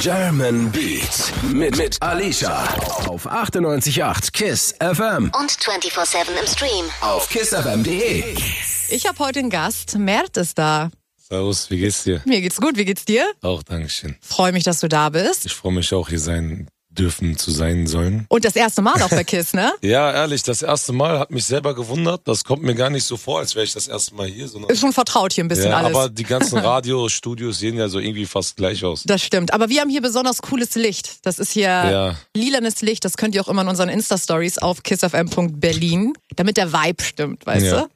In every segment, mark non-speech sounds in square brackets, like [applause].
German Beat mit, mit Alicia auf 98.8 KISS FM Und 24-7 im Stream. auf kissfm.de. Ich habe heute einen Gast. Mert ist da. Servus, wie geht's dir? Mir geht's gut. Wie geht's dir? Auch Dankeschön. Freue mich, dass du da bist. Ich freue mich auch, hier sein dürfen zu sein sollen. Und das erste Mal auch bei KISS, ne? [laughs] Ja, ehrlich, das erste Mal hat mich selber gewundert. Das kommt mir gar nicht so vor, als wäre ich das erste Mal hier. Sondern Ist schon vertraut hier ein bisschen ja, alles. aber die ganzen Radiostudios sehen ja so irgendwie fast gleich aus. das stimmt. Aber wir haben hier besonders cooles Licht. Das ist hier Ja. lilanes Licht. Das könnt ihr auch immer in unseren Insta-Stories auf kissfm.berlin, damit der Vibe stimmt, weißt Ja. du?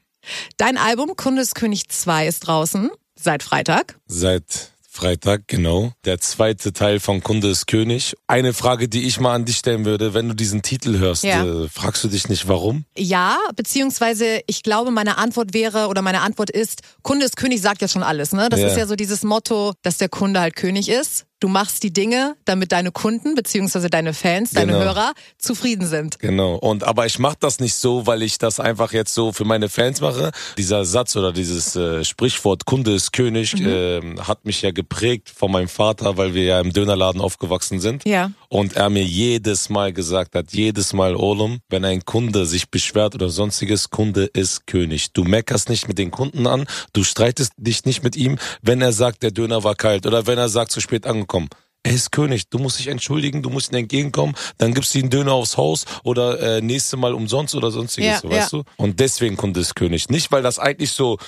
Dein Album Kundeskönig 2 ist draußen. Seit Freitag. Seit Freitag, genau. Der zweite Teil von Kunde ist König. Eine Frage, die ich mal an dich stellen würde, wenn du diesen Titel hörst, Ja. äh, fragst du dich nicht warum? Ja, beziehungsweise ich glaube, meine Antwort wäre oder meine Antwort ist, Kunde ist König sagt ja schon alles, ne? Das Ja. ist ja so dieses Motto, dass der Kunde halt König ist. Du machst die Dinge, damit deine Kunden beziehungsweise deine Fans, deine Genau. Hörer zufrieden sind. Genau. Und aber ich mache das nicht so, weil ich das einfach jetzt so für meine Fans mache. Dieser Satz oder dieses äh, Sprichwort Kunde ist König Mhm. ähm, hat mich ja geprägt von meinem Vater, weil wir ja im Dönerladen aufgewachsen sind. Ja. Und er mir jedes Mal gesagt hat, jedes Mal Olum, wenn ein Kunde sich beschwert oder sonstiges, Kunde ist König. Du meckerst nicht mit den Kunden an, du streitest dich nicht mit ihm, wenn er sagt, der Döner war kalt oder wenn er sagt, zu spät angekommen. Er ist König. Du musst dich entschuldigen, du musst ihm entgegenkommen, dann gibst du ihm Döner aufs Haus oder äh, nächste Mal umsonst oder sonstiges, Ja, weißt ja. du? Und deswegen Kunde ist König. Nicht, weil das eigentlich so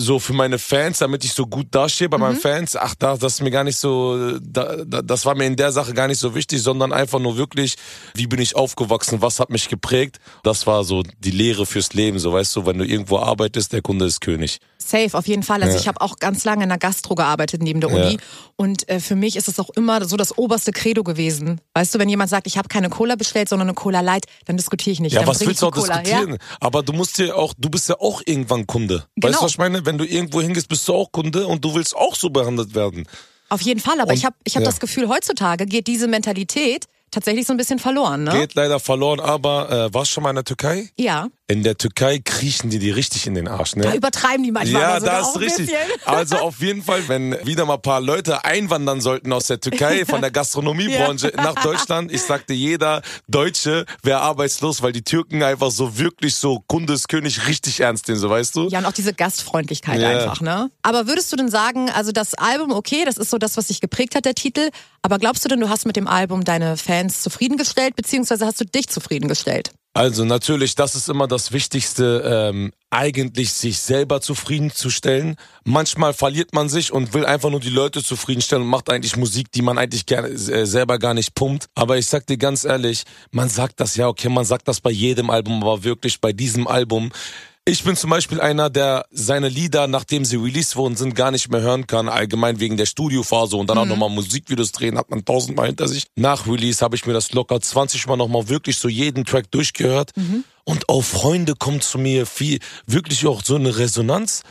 so für meine Fans, damit ich so gut dastehe bei Mhm. meinen Fans, ach, da, das ist mir gar nicht so, da, da, das war mir in der Sache gar nicht so wichtig, sondern einfach nur wirklich, wie bin ich aufgewachsen, was hat mich geprägt. Das war so die Lehre fürs Leben, so weißt du, wenn du irgendwo arbeitest, der Kunde ist König. Safe, auf jeden Fall. Also Ja. ich habe auch ganz lange in der Gastro gearbeitet neben der Uni. Ja. Und äh, für mich ist es auch immer so das oberste Credo gewesen. Weißt du, wenn jemand sagt, ich habe keine Cola bestellt, sondern eine Cola Light, dann diskutiere ich nicht. Ja, dann was willst du auch Cola. diskutieren? Ja? Aber du musst dir auch, du bist ja auch irgendwann Kunde. Genau. Weißt du, was ich meine? Wenn du irgendwo hingehst, bist du auch Kunde und du willst auch so behandelt werden. Auf jeden Fall, aber Und- ich habe ich hab ja. das Gefühl, heutzutage geht diese Mentalität tatsächlich so ein bisschen verloren, ne? Geht leider verloren, aber äh, warst du schon mal in der Türkei? Ja. In der Türkei kriechen die die richtig in den Arsch, ne? Da übertreiben die manchmal Ja, sogar das ist richtig. [laughs] Also auf jeden Fall, wenn wieder mal ein paar Leute einwandern sollten aus der Türkei von der Gastronomiebranche nach Deutschland, ich sagte, jeder Deutsche wäre arbeitslos, weil die Türken einfach so wirklich so Kundeskönig richtig ernst nehmen, so weißt du? Ja, und auch diese Gastfreundlichkeit Ja. einfach, ne? Aber würdest du denn sagen, also das Album, okay, das ist so das, was dich geprägt hat, der Titel, aber glaubst du denn, du hast mit dem Album deine Fans zufriedengestellt, beziehungsweise hast du dich zufriedengestellt? Also natürlich, das ist immer das Wichtigste, ähm, eigentlich sich selber zufriedenzustellen. Manchmal verliert man sich und will einfach nur die Leute zufriedenstellen und macht eigentlich Musik, die man eigentlich gerne, äh, selber gar nicht pumpt. Aber ich sag dir ganz ehrlich, man sagt das ja, okay, man sagt das bei jedem Album, aber wirklich bei diesem Album, ich bin zum Beispiel einer, der seine Lieder, nachdem sie released worden sind, gar nicht mehr hören kann, allgemein wegen der Studiophase und dann auch nochmal Musikvideos drehen, hat man tausendmal hinter sich. Nach Release habe ich mir das locker 20 Mal nochmal wirklich so jeden Track durchgehört. Und auch Freunde kommen zu mir, viel, wirklich auch so eine Resonanz.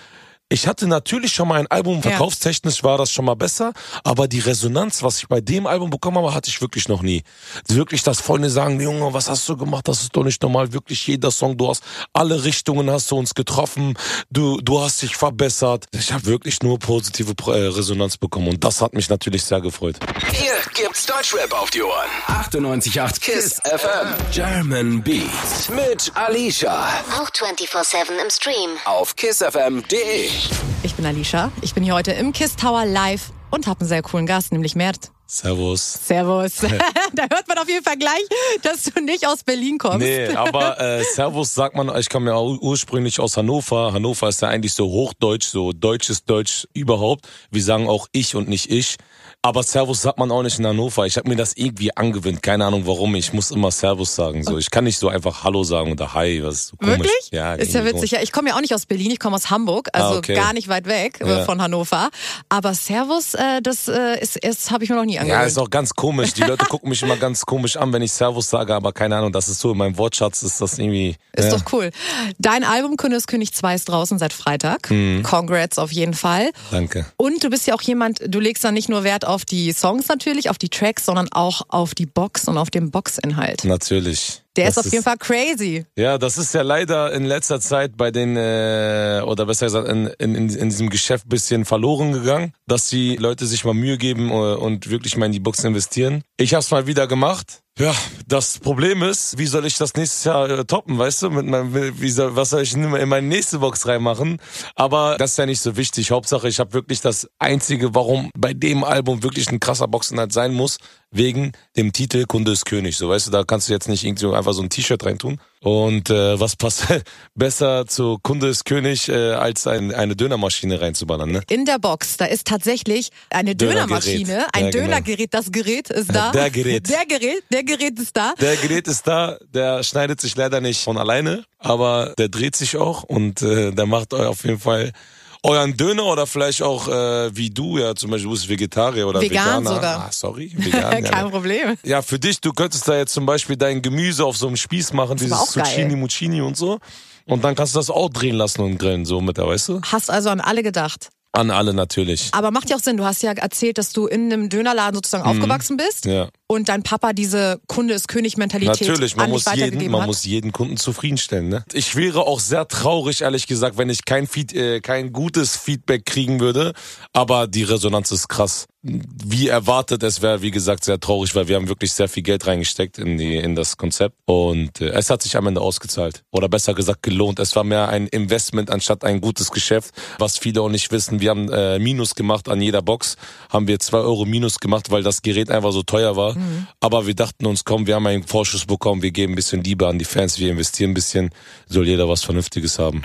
Ich hatte natürlich schon mal ein Album, verkaufstechnisch war das schon mal besser, aber die Resonanz, was ich bei dem Album bekommen habe, hatte ich wirklich noch nie. Wirklich, dass Freunde sagen, Junge, was hast du gemacht? Das ist doch nicht normal. Wirklich jeder Song, du hast alle Richtungen hast du uns getroffen, du, du hast dich verbessert. Ich habe wirklich nur positive äh, Resonanz bekommen und das hat mich natürlich sehr gefreut. Hier gibt's Deutschrap auf die Ohren. 98.8 KISS FM. German Beat mit Alicia Auch 24-7 im Stream. auf kissfm.de. Ich bin Alicia, ich bin hier heute im Kiss Tower live und habe einen sehr coolen Gast, nämlich Mert. Servus. Servus. [laughs] da hört man auf jeden Fall gleich, dass du nicht aus Berlin kommst. Nee, aber äh, Servus sagt man, ich komme ja ur- ursprünglich aus Hannover. Hannover ist ja eigentlich so Hochdeutsch, so deutsches Deutsch überhaupt. Wir sagen auch ich und nicht ich. Aber Servus sagt man auch nicht in Hannover. Ich habe mir das irgendwie angewöhnt. Keine Ahnung warum. Ich muss immer Servus sagen. So, ich kann nicht so einfach Hallo sagen oder Hi. Was ist so komisch. Wirklich? Ja, ist ja witzig. Ja, ich komme ja auch nicht aus Berlin, ich komme aus Hamburg, also Ah, okay. gar nicht weit weg äh, Ja. von Hannover. Aber Servus, äh, das äh, ist, ist habe ich mir noch nie Ja, angewöhnt. ist auch ganz komisch. Die Leute gucken mich immer ganz komisch an, wenn ich Servus sage, aber keine Ahnung, das ist so in meinem Wortschatz ist das irgendwie. Ist ja. doch cool. Dein Album König 2 ist draußen seit Freitag. Mhm. Congrats auf jeden Fall. Danke. Und du bist ja auch jemand, du legst da nicht nur Wert auf die Songs natürlich, auf die Tracks, sondern auch auf die Box und auf den Boxinhalt. Natürlich. Der Das ist auf ist- jeden Fall crazy. Ja, das ist ja leider in letzter Zeit bei den, äh, oder besser gesagt, in, in, in diesem Geschäft bisschen verloren gegangen, dass die Leute sich mal Mühe geben äh, und wirklich mal in die Box investieren. Ich hab's mal wieder gemacht. Ja, das Problem ist, wie soll ich das nächstes Jahr äh, toppen, weißt du? Mit meinem, wie soll, was soll ich in in meine nächste Box reinmachen? Aber das ist ja nicht so wichtig. Hauptsache, ich habe wirklich das Einzige, warum bei dem Album wirklich ein krasser Boxinhalt sein muss, wegen dem Titel Kunde ist König. So, weißt du, da kannst du jetzt nicht irgendwie einfach so ein T-Shirt reintun. Und äh, was passt [laughs] besser zu Kunde ist König, äh, als ein, eine Dönermaschine reinzuballern, ne? In der Box, da ist tatsächlich eine. Dönermaschine, ein Ja, genau. Dönergerät. Das Gerät ist da. Der Gerät. Der Gerät, der Gerät ist da. Der Gerät ist da, der schneidet sich leider nicht von alleine, aber der dreht sich auch und äh, der macht euch auf jeden Fall euren Döner oder vielleicht auch äh, wie du, ja zum Beispiel, du bist Vegetarier oder Vegan Veganer. sogar. Ah, sorry, vegan. [laughs] ja, Kein Problem. Ja, für dich, du könntest da jetzt zum Beispiel dein Gemüse auf so einem Spieß machen, ist dieses. Zucchini, Muccini und so. Und dann kannst du das auch drehen lassen und grillen, so mit der, weißt du? Hast also an alle gedacht. An alle natürlich. Aber macht ja auch Sinn. Du hast ja erzählt, dass du in einem Dönerladen sozusagen aufgewachsen bist Mhm. Ja. und dein Papa diese Kunde ist König-Mentalität Natürlich, man muss jeden, man hat. muss jeden Kunden zufriedenstellen. Ne? Ich wäre auch sehr traurig, ehrlich gesagt, wenn ich kein, Feed, äh, kein gutes Feedback kriegen würde. Aber die Resonanz ist krass. Wie erwartet, es wäre, wie gesagt, sehr traurig, weil wir haben wirklich sehr viel Geld reingesteckt in, die, in das Konzept. Und äh, es hat sich am Ende ausgezahlt. Oder besser gesagt gelohnt. Es war mehr ein Investment anstatt ein gutes Geschäft. Was viele auch nicht wissen, wir haben äh, Minus gemacht an jeder Box. Haben wir zwei Euro Minus gemacht, weil das Gerät einfach so teuer war. Aber wir dachten uns, komm, wir haben einen Vorschuss bekommen, wir geben ein bisschen Liebe an die Fans, wir investieren ein bisschen, soll jeder was Vernünftiges haben.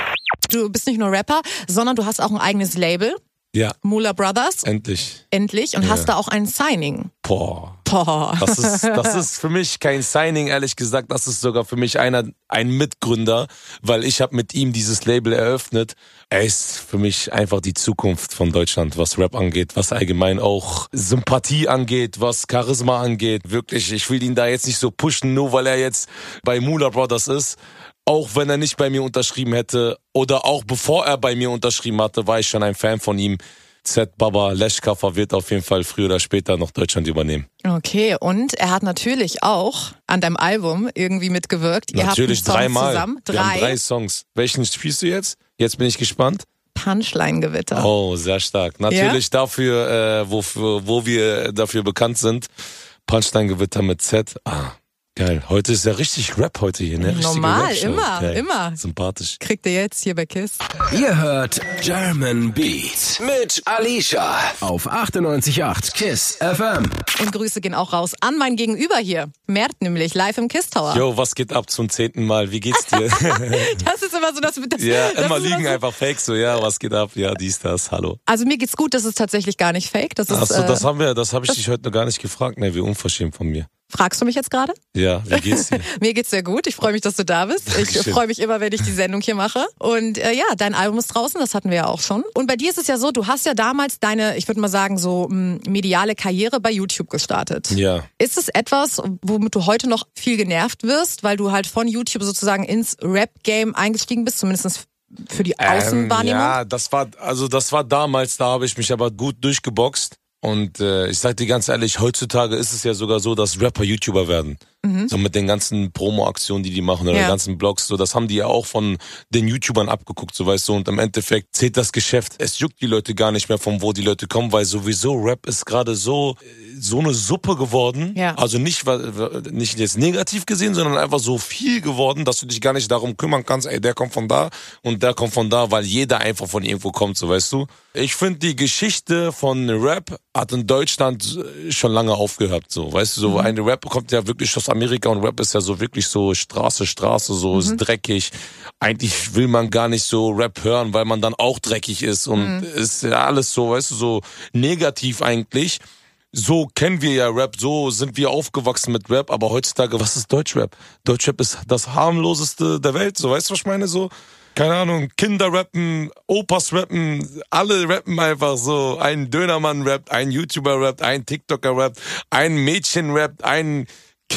Du bist nicht nur Rapper, sondern du hast auch ein eigenes Label, Ja, Mula Brothers, endlich. endlich, und hast da auch ein Signing. Boah. Boah. Das ist, das [laughs] ist für mich kein Signing, ehrlich gesagt. Das ist sogar für mich einer, ein Mitgründer, weil ich habe mit ihm dieses Label eröffnet. Er ist für mich einfach die Zukunft von Deutschland, was Rap angeht, was allgemein auch Sympathie angeht, was Charisma angeht. Wirklich, ich will ihn da jetzt nicht so pushen, nur weil er jetzt bei Mula Brothers ist. Auch wenn er nicht bei mir unterschrieben hätte oder auch bevor er bei mir unterschrieben hatte, war ich schon ein Fan von ihm. Z Baba Leschkaffer wird auf jeden Fall früher oder später noch Deutschland übernehmen. Okay, und er hat natürlich auch an deinem Album irgendwie mitgewirkt. Ihr Natürlich dreimal. zusammen. Wir haben Drei. drei Songs. Welchen spielst du jetzt? Jetzt bin ich gespannt. Punchline-Gewitter. Oh, sehr stark. Natürlich dafür, äh, wofür, wo wir dafür bekannt sind. Punchline-Gewitter mit Z. Ah, geil. Heute ist ja richtig Rap heute hier, ne? Richtige Normal, immer, Geil. immer. Sympathisch. Kriegt ihr jetzt hier bei KISS. Ihr hört German Beat mit Alicia auf 98.8 KISS FM. Und Grüße gehen auch raus an mein Gegenüber hier. Mert nämlich, live im KISS Tower. Yo, was geht ab zum zehnten Mal? Wie geht's dir? [laughs] Das ist immer so, dass das, ja, das immer liegen so, einfach fake so, ja, was geht ab? Ja, dies, das, hallo. Also mir geht's gut, das ist tatsächlich gar nicht fake. Das ist, Achso, äh, das haben wir, das habe ich dich heute noch gar nicht gefragt. Ne, wie unverschämt von mir. Fragst du mich jetzt gerade? Ja, wie geht's dir? [laughs] Mir geht's sehr gut. Ich freue mich, dass du da bist. Ich Dankeschön. freue mich immer, wenn ich die Sendung hier mache. Und äh, ja, dein Album ist draußen, das hatten wir ja auch schon. Und bei dir ist es ja so, du hast ja damals deine, ich würde mal sagen, so mediale Karriere bei YouTube gestartet. Ja. Ist es etwas, womit du heute noch viel genervt wirst, weil du halt von YouTube sozusagen ins Rap-Game eingestiegen bist, zumindest für die Außenwahrnehmung? Ähm, ja, das war, also das war damals, da habe ich mich aber gut durchgeboxt. Und äh, ich sag dir ganz ehrlich, heutzutage ist es ja sogar so, dass Rapper YouTuber werden. So mit den ganzen Promo-Aktionen, die die machen oder Ja. den ganzen Blogs, so das haben die ja auch von den YouTubern abgeguckt, so weißt du. Und im Endeffekt zählt das Geschäft. Es juckt die Leute gar nicht mehr, von wo die Leute kommen, weil sowieso Rap ist gerade so äh, so eine Suppe geworden. Ja. Also nicht nicht jetzt negativ gesehen, sondern einfach so viel geworden, dass du dich gar nicht darum kümmern kannst. Ey, der kommt von da und der kommt von da, weil jeder einfach von irgendwo kommt, so weißt du. Ich finde die Geschichte von Rap hat in Deutschland äh, schon lange aufgehört, so weißt du. So ein Rap kommt ja wirklich aus Amerika und Rap ist ja so wirklich so Straße, Straße, so ist dreckig. Eigentlich will man gar nicht so Rap hören, weil man dann auch dreckig ist und ist ja alles so, weißt du, so negativ eigentlich so kennen wir ja Rap, so sind wir aufgewachsen mit Rap, aber heutzutage, was ist Deutschrap? Deutschrap ist das harmloseste der Welt, so weißt du, was ich meine? So, keine Ahnung, Kinder rappen, Opas rappen, alle rappen einfach so. Ein Dönermann rappt, ein YouTuber rappt, ein TikToker rappt, ein Mädchen rappt, ein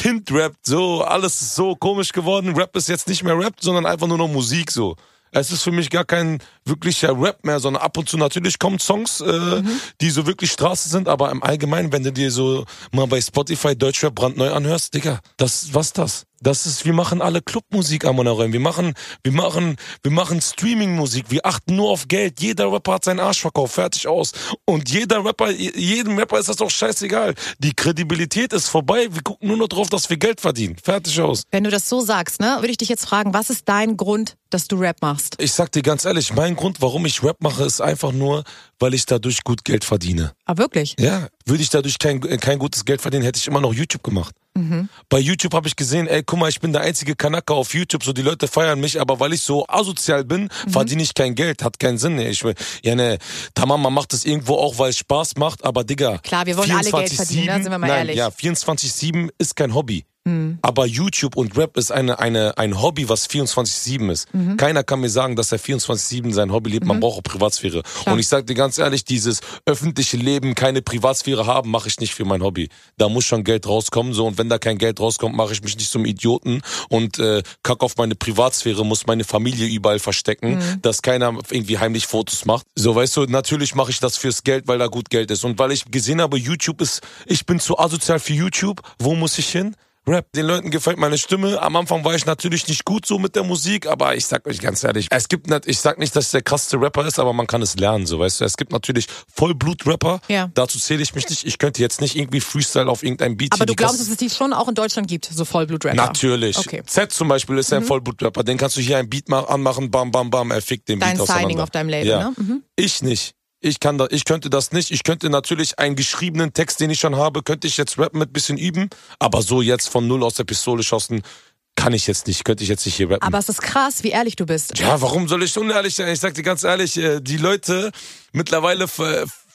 Kind rappt, so, alles ist so komisch geworden. Rap ist jetzt nicht mehr Rap, sondern einfach nur noch Musik, so. Es ist für mich gar kein wirklicher Rap mehr, sondern ab und zu natürlich kommen Songs, äh, die so wirklich Straße sind, aber im Allgemeinen, wenn du dir so mal bei Spotify Deutschrap brandneu anhörst, Digga, das, was das? Das ist, wir machen alle Clubmusik am Monorail. Wir machen, wir machen, wir machen Streamingmusik. Wir achten nur auf Geld. Jeder Rapper hat seinen Arsch verkauft, fertig aus. Und jeder Rapper, jedem Rapper ist das doch scheißegal. Die Kredibilität ist vorbei. Wir gucken nur noch drauf, dass wir Geld verdienen. Fertig aus. Wenn du das so sagst, ne, würde ich dich jetzt fragen, was ist dein Grund, dass du Rap machst? Ich sag dir ganz ehrlich, mein Grund, warum ich Rap mache, ist einfach nur, weil ich dadurch gut Geld verdiene. Ah, wirklich? Ja, würde ich dadurch kein, kein gutes Geld verdienen, hätte ich immer noch YouTube gemacht. Mhm. Bei YouTube habe ich gesehen, ey, guck mal, ich bin der einzige Kanaka auf YouTube, so die Leute feiern mich, aber weil ich so asozial bin, mhm. verdiene ich kein Geld, hat keinen Sinn. Ich will, ja ne, tamam, man macht das irgendwo auch, weil es Spaß macht, aber Digga. Klar, wir wollen alle Geld verdienen, 7, ne? sind wir mal nein, ehrlich. Ja, 24-7 ist kein Hobby. Mhm. Aber YouTube und Rap ist eine, eine, ein Hobby, was 24-7 ist. Mhm. Keiner kann mir sagen, dass er 24-7 sein Hobby lebt. Man mhm. braucht auch Privatsphäre. Klar. Und ich sag dir ganz ehrlich, dieses öffentliche Leben, keine Privatsphäre haben, mache ich nicht für mein Hobby. Da muss schon Geld rauskommen. So, und wenn da kein Geld rauskommt, mache ich mich nicht zum Idioten und äh, kack auf meine Privatsphäre, muss meine Familie überall verstecken, mhm. dass keiner irgendwie heimlich Fotos macht. So, weißt du, natürlich mache ich das fürs Geld, weil da gut Geld ist. Und weil ich gesehen habe, YouTube ist, ich bin zu asozial für YouTube. Wo muss ich hin? Rap. Den Leuten gefällt meine Stimme. Am Anfang war ich natürlich nicht gut so mit der Musik, aber ich sag euch ganz ehrlich, es gibt nicht, ich sag nicht, dass ich der krasseste Rapper ist, aber man kann es lernen, so weißt du. Es gibt natürlich Vollblut-Rapper. Ja. Dazu zähle ich mich nicht. Ich könnte jetzt nicht irgendwie Freestyle auf irgendein Beat. Aber du glaubst, dass es die schon auch in Deutschland gibt, so Vollblut-Rapper? Natürlich. Okay. Z zum Beispiel ist mhm. ein Vollblut-Rapper. Den kannst du hier ein Beat anmachen, bam, bam, bam, er fickt den Dein Beat Signing auf deinem Label, ja. ne? Mhm. Ich nicht. Ich kann da, ich könnte das nicht. Ich könnte natürlich einen geschriebenen Text, den ich schon habe, könnte ich jetzt rappen mit bisschen üben. Aber so jetzt von null aus der Pistole schossen, kann ich jetzt nicht, könnte ich jetzt nicht hier rappen. Aber es ist krass, wie ehrlich du bist. Ja, warum soll ich unehrlich sein? Ich sag dir ganz ehrlich, äh, die Leute mittlerweile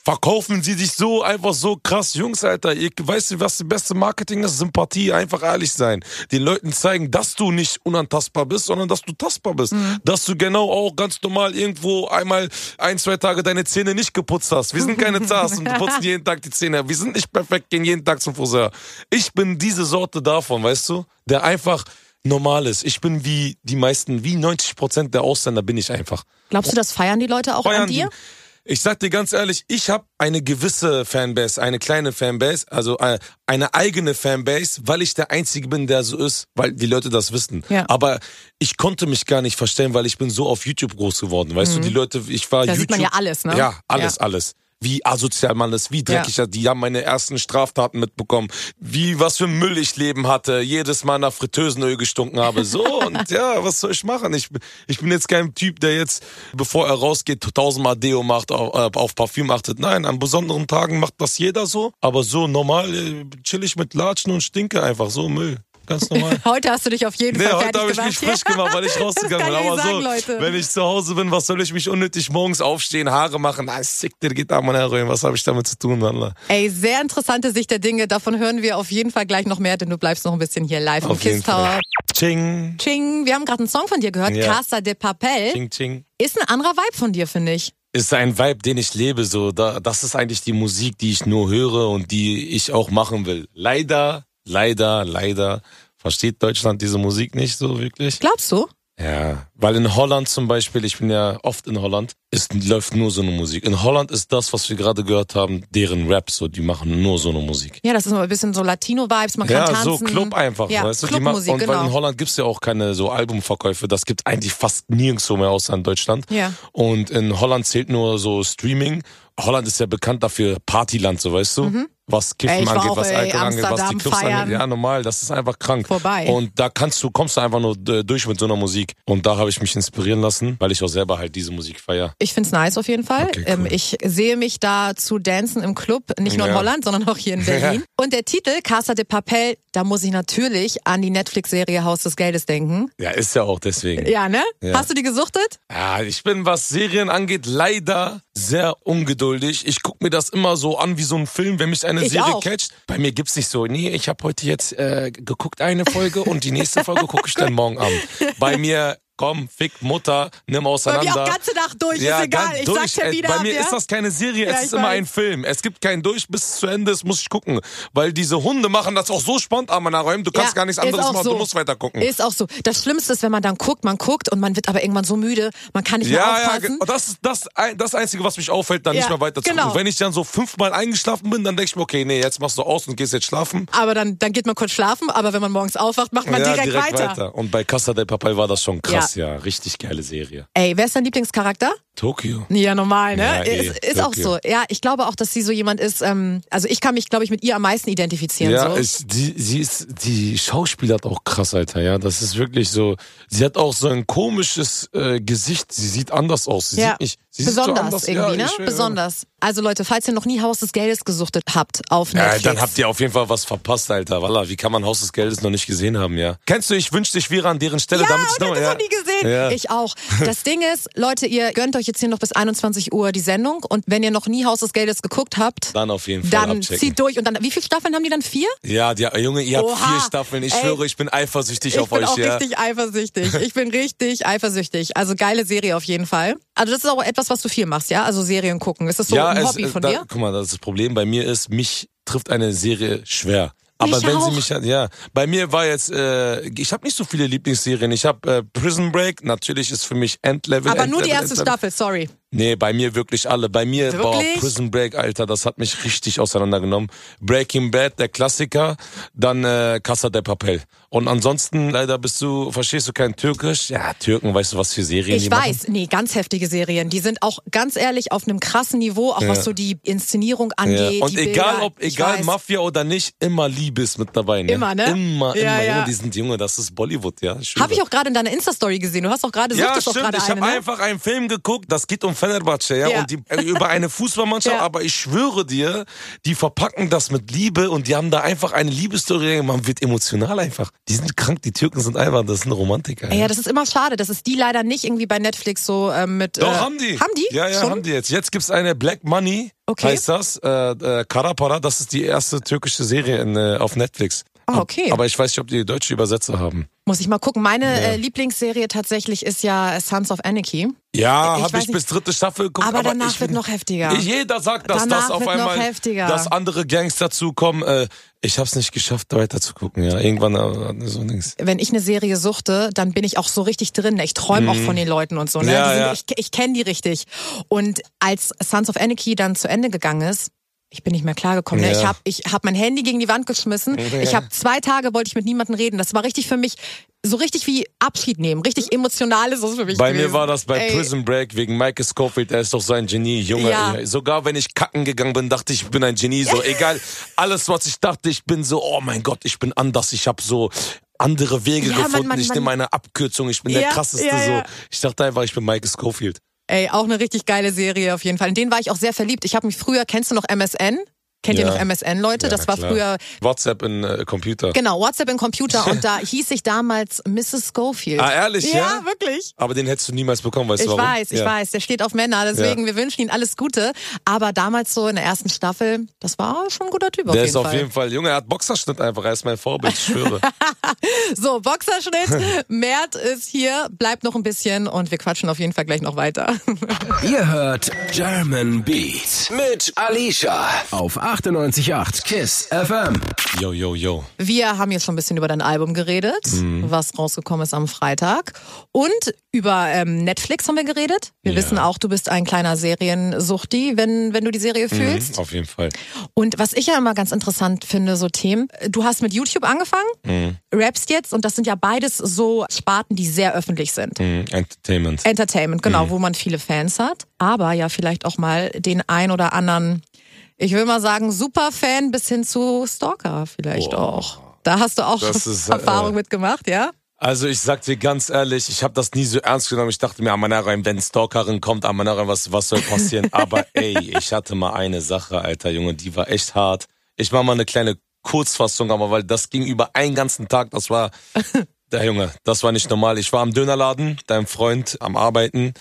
verkaufen sie sich so einfach so krass. Jungs, Alter, ihr weißt du, was das beste Marketing ist? Sympathie, einfach ehrlich sein. Den Leuten zeigen, dass du nicht unantastbar bist, sondern dass du tastbar bist. Mhm. Dass du genau auch ganz normal irgendwo einmal ein, zwei Tage deine Zähne nicht geputzt hast. Wir sind keine Zars und putzen [laughs] jeden Tag die Zähne. Wir sind nicht perfekt, gehen jeden Tag zum Friseur. Ich bin diese Sorte davon, weißt du? Der einfach normal ist. Ich bin wie die meisten, wie 90 Prozent der Ausländer bin ich einfach. Glaubst du, das feiern die Leute auch feiern an dir? Die, ich sag dir ganz ehrlich, ich habe eine gewisse Fanbase, eine kleine Fanbase, also äh, eine eigene Fanbase, weil ich der Einzige bin, der so ist, weil die Leute das wissen. Ja. Aber ich konnte mich gar nicht verstellen, weil ich bin so auf YouTube groß geworden. Weißt mhm. du, die Leute, ich war da YouTube. sieht man ja alles, ne? Ja, alles, ja. alles wie asozial man ist, wie dreckig ja. Die haben meine ersten Straftaten mitbekommen, wie was für Müll ich Leben hatte, jedes Mal nach Fritteusenöl gestunken habe. So und [laughs] ja, was soll ich machen? Ich, ich bin jetzt kein Typ, der jetzt, bevor er rausgeht, tausendmal Deo macht, auf, äh, auf Parfüm achtet. Nein, an besonderen Tagen macht das jeder so. Aber so normal äh, chill ich mit Latschen und stinke einfach so Müll ganz normal. [laughs] heute hast du dich auf jeden nee, Fall heute habe ich mich frisch gemacht, weil ich [laughs] rausgegangen bin. Aber sagen, so, Leute. wenn ich zu Hause bin, was soll ich mich unnötig morgens aufstehen, Haare machen? Ah, sick, der geht da mal heroin. Was habe ich damit zu tun, Mann? Ey, sehr interessante Sicht der Dinge. Davon hören wir auf jeden Fall gleich noch mehr, denn du bleibst noch ein bisschen hier live auf im Kiss Tower. Ching. Ching. Wir haben gerade einen Song von dir gehört, ja. Casa de Papel. Ching, ching. Ist ein anderer Vibe von dir, finde ich ist ein Vibe, den ich lebe. So, da, das ist eigentlich die Musik, die ich nur höre und die ich auch machen will. Leider, leider, leider versteht Deutschland diese Musik nicht so wirklich. Glaubst du? Ja, weil in Holland zum Beispiel, ich bin ja oft in Holland, es läuft nur so eine Musik. In Holland ist das, was wir gerade gehört haben, deren Rap, so die machen nur so eine Musik. Ja, das ist ein bisschen so Latino-Vibes, man kann ja, tanzen. Ja, so Club einfach, ja, weißt du? Clubmusik, und genau. weil in Holland gibt's ja auch keine so Albumverkäufe, das gibt eigentlich fast nirgendwo mehr außer in Deutschland. Ja. Und in Holland zählt nur so Streaming. Holland ist ja bekannt dafür Partyland, so weißt du? Mhm was Kiffen angeht, was Alkohol angeht, was die Clubs angeht. Ja, normal, das ist einfach krank. Vorbei. Und da kannst du, kommst du einfach nur durch mit so einer Musik. Und da habe ich mich inspirieren lassen, weil ich auch selber halt diese Musik feiere. Ich find's nice auf jeden Fall. Okay, ähm, cool. ich sehe mich da zu dancen im Club, nicht nur in Holland, sondern auch hier in Berlin. [laughs] Und der Titel, Casa de Papel, da muss ich natürlich an die Netflix-Serie Haus des Geldes denken. Ja, ist ja auch deswegen. Ja, ne? Hast du die gesuchtet? Ja, ich bin, was Serien angeht, leider sehr ungeduldig. Ich gucke mir das immer so an wie so ein Film, wenn mich eine Ich Serie auch. catcht. Bei mir gibt's nicht so, nee, ich habe heute jetzt äh, geguckt eine Folge und die nächste Folge gucke ich dann [laughs] morgen Abend. Bei mir komm, fick Mutter, nimm Bei auseinander. mir auch ganze Nacht durch, ja, ist egal. Ich durch. sag's ja Äh, wieder. Bei mir ja? ist das keine Serie, Ja, es ich ist immer weiß. ein Film. Es gibt keinen durch bis zu Ende, es muss ich gucken. Weil diese Hunde machen das auch so spontan, man räumen, du kannst Ja, gar nichts anderes machen, so. du musst weiter gucken. Ist auch so. Das Schlimmste ist, wenn man dann guckt, man guckt und man wird aber irgendwann so müde, man kann nicht mehr Ja, ja, aufpassen. ge- das ist das, das Einzige, was mich auffällt, dann Ja, nicht mehr weiter zu genau. gucken. Wenn ich dann so fünfmal eingeschlafen bin, dann denke ich mir, okay, nee, jetzt machst du aus und gehst jetzt schlafen. aber dann, dann geht man kurz schlafen, aber wenn man morgens aufwacht, macht man ja, direkt, weiter. Und bei Casa del Papel war das schon krass, ja. Richtig geile Serie. Ey, wer ist dein Lieblingscharakter? Tokio. Ja, normal, ne? Ja, eh, ist ist auch so. Ja, ich glaube auch, dass sie so jemand ist, ähm, also ich kann mich, glaube ich, mit ihr am meisten identifizieren. Ja, so. ich, die, sie ist, die Schauspielert auch krass, Alter, ja. Das ist wirklich so. Sie hat auch so ein komisches äh, Gesicht. Sie sieht anders aus. Sie ja. sieht nicht. Sie sieht so Besonders anders, irgendwie, ja, ne? ich. Besonders. Also Leute, falls ihr noch nie Haus des Geldes gesuchtet habt auf Ja, Netflix. dann habt ihr auf jeden Fall was verpasst, Alter. Walla, wie kann man Haus des Geldes noch nicht gesehen haben, ja? Kennst du, ich wünschte, ich wäre an deren Stelle, ja, damit ich noch, ich ja. das noch nie gesehen. Ja. Ich auch. Das Ding ist, Leute, ihr gönnt euch jetzt hier noch bis 21 Uhr die Sendung und wenn ihr noch nie Haus des Geldes geguckt habt, Dann auf jeden Fall dann abchecken. zieht durch und dann, wie viele Staffeln haben die dann? Vier? Ja, die, Junge, ihr habt Oha. vier Staffeln. Ich Ey. schwöre, ich bin eifersüchtig Ich auf bin euch, auch ja. richtig eifersüchtig. [laughs] Ich bin richtig eifersüchtig. Also geile Serie auf jeden Fall. Also das ist auch etwas, was du viel machst, ja? Also Serien gucken. Ist das so ja, ein es, Hobby von da, dir? Guck mal, das Problem bei mir ist, mich trifft eine Serie schwer. Aber Mich wenn auch. sie mich hat, ja, bei mir war jetzt, äh, ich habe nicht so viele Lieblingsserien. Ich habe äh, Prison Break, natürlich ist für mich Endlevel. Aber nur die Endlevel, erste Endlevel. Staffel, sorry. Nee, bei mir wirklich alle. Bei mir, boah, Wirklich? Prison Break, Alter, das hat mich richtig auseinandergenommen. Breaking Bad, der Klassiker, dann äh, Casa de Papel. Und ansonsten, leider bist du, verstehst du kein Türkisch? Ja, Türken, weißt du, was für Serien die Ich machen? weiß, nee, ganz heftige Serien. Die sind auch ganz ehrlich auf einem krassen Niveau, auch was so die Inszenierung angeht. Ja. Und die egal Bilder, ob, egal. Mafia oder nicht, immer Liebe ist mit dabei, ne? Immer, ne? Immer, Ja, immer. ja. Junge, die sind Junge, das ist Bollywood, ja. Habe ich auch gerade in deiner Insta-Story gesehen. Du hast auch gerade, Ja, suchtest auch stimmt. gerade Ich habe ne? einfach einen Film geguckt, das geht um Fenerbahce, ja, Ja. und die, äh, über eine Fußballmannschaft, [laughs] Ja. aber ich schwöre dir, die verpacken das mit Liebe und die haben da einfach eine Liebesstory, man wird emotional einfach. Die sind krank, die Türken sind einfach, das sind Romantiker. Ja, das ist immer schade, dass es die leider nicht irgendwie bei Netflix so ähm, mit. Doch, äh, haben die. Haben die? Ja, ja, Schon? haben die jetzt. Jetzt gibt's eine Black Money, Okay. heißt das. Äh, äh, Karapara, das ist die erste türkische Serie in, äh, auf Netflix. Ah, okay. Aber ich weiß nicht, ob die deutsche Übersetzer haben. Muss ich mal gucken. Meine äh, Lieblingsserie tatsächlich ist ja Sons of Anarchy. Ja, habe ich bis dritte Staffel geguckt. Aber danach ich wird noch heftiger. Jeder sagt, dass Danach das auf einmal, heftiger. dass andere Gangs dazukommen. Äh, ich habe es nicht geschafft, weiter zu gucken. Ja, irgendwann äh, so nix. Wenn ich eine Serie suchte, dann bin ich auch so richtig drin. Ich träume auch von den Leuten und so. Ne? Mhm. Ja, sind, ja. Ich, ich kenne die richtig. Und als Sons of Anarchy dann zu Ende gegangen ist, ich bin nicht mehr klargekommen. Ne? Ja. Ich habe ich hab mein Handy gegen die Wand geschmissen. [laughs] Ich habe zwei Tage wollte ich mit niemandem reden. Das war richtig für mich so richtig wie Abschied nehmen. Richtig emotional ist das für mich Bei gewesen. mir war das bei Ey, Prison Break wegen Michael Scofield, er ist doch so ein Genie, Junge. Ja. Sogar wenn ich kacken gegangen bin, dachte ich, ich bin ein Genie. So [laughs] egal, alles was ich dachte, ich bin so, oh mein Gott, ich bin anders. Ich habe so andere Wege Ja, gefunden. man- ich man- nehme eine Abkürzung. Ich bin Ja, der krasseste. ja, ja. So, ich dachte einfach, ich bin Michael Scofield. Ey, auch eine richtig geile Serie auf jeden Fall. In den war ich auch sehr verliebt. Ich habe mich früher, kennst du noch MSN? Kennt ihr Ja. noch MSN, Leute? Ja, das war klar. früher, WhatsApp in äh, Computer. genau, WhatsApp im Computer [laughs] und da hieß ich damals Mrs. Schofield. Ah, ehrlich, ja? Ja, wirklich. Aber den hättest du niemals bekommen, weißt Ich du warum? weiß, ich ja. weiß, der steht auf Männer, deswegen wir wünschen ihm alles Gute. Aber damals so in der ersten Staffel, das war schon ein guter Typ auf Der jeden ist auf Fall. jeden Fall, Junge, er hat Boxerschnitt einfach, er ist mein Vorbild, ich schwöre. [laughs] So, Boxerschnitt, [laughs] Mert ist hier, bleibt noch ein bisschen und wir quatschen auf jeden Fall gleich noch weiter. Ihr hört German Beat mit Alicia auf 98.8 KISS FM. yo, yo, yo. Wir haben jetzt schon ein bisschen über dein Album geredet, Mhm. was rausgekommen ist am Freitag. Und über ähm, Netflix haben wir geredet. Wir Ja. wissen auch, du bist ein kleiner Seriensuchti, wenn, wenn du die Serie fühlst. Mhm, auf jeden Fall. Und was ich ja immer ganz interessant finde, so Themen, du hast mit YouTube angefangen, Mhm. rappst jetzt und das sind ja beides so Sparten, die sehr öffentlich sind. Mhm, Entertainment. Entertainment, genau, wo man viele Fans hat, aber ja vielleicht auch mal den ein oder anderen, ich will mal sagen, Superfan bis hin zu Stalker vielleicht Boah. auch. Da hast du auch [laughs] ist, Erfahrung äh, mitgemacht, ja? Also ich sag dir ganz ehrlich, ich habe das nie so ernst genommen. Ich dachte mir, Amanarein, wenn Stalkerin kommt, Amanarein, was, was soll passieren? [laughs] Aber ey, ich hatte mal eine Sache, alter Junge, die war echt hart. Ich mach mal eine kleine Kurzfassung, aber weil das ging über einen ganzen Tag, das war, [laughs] der Junge, das war nicht normal. Ich war am Dönerladen, dein Freund am Arbeiten.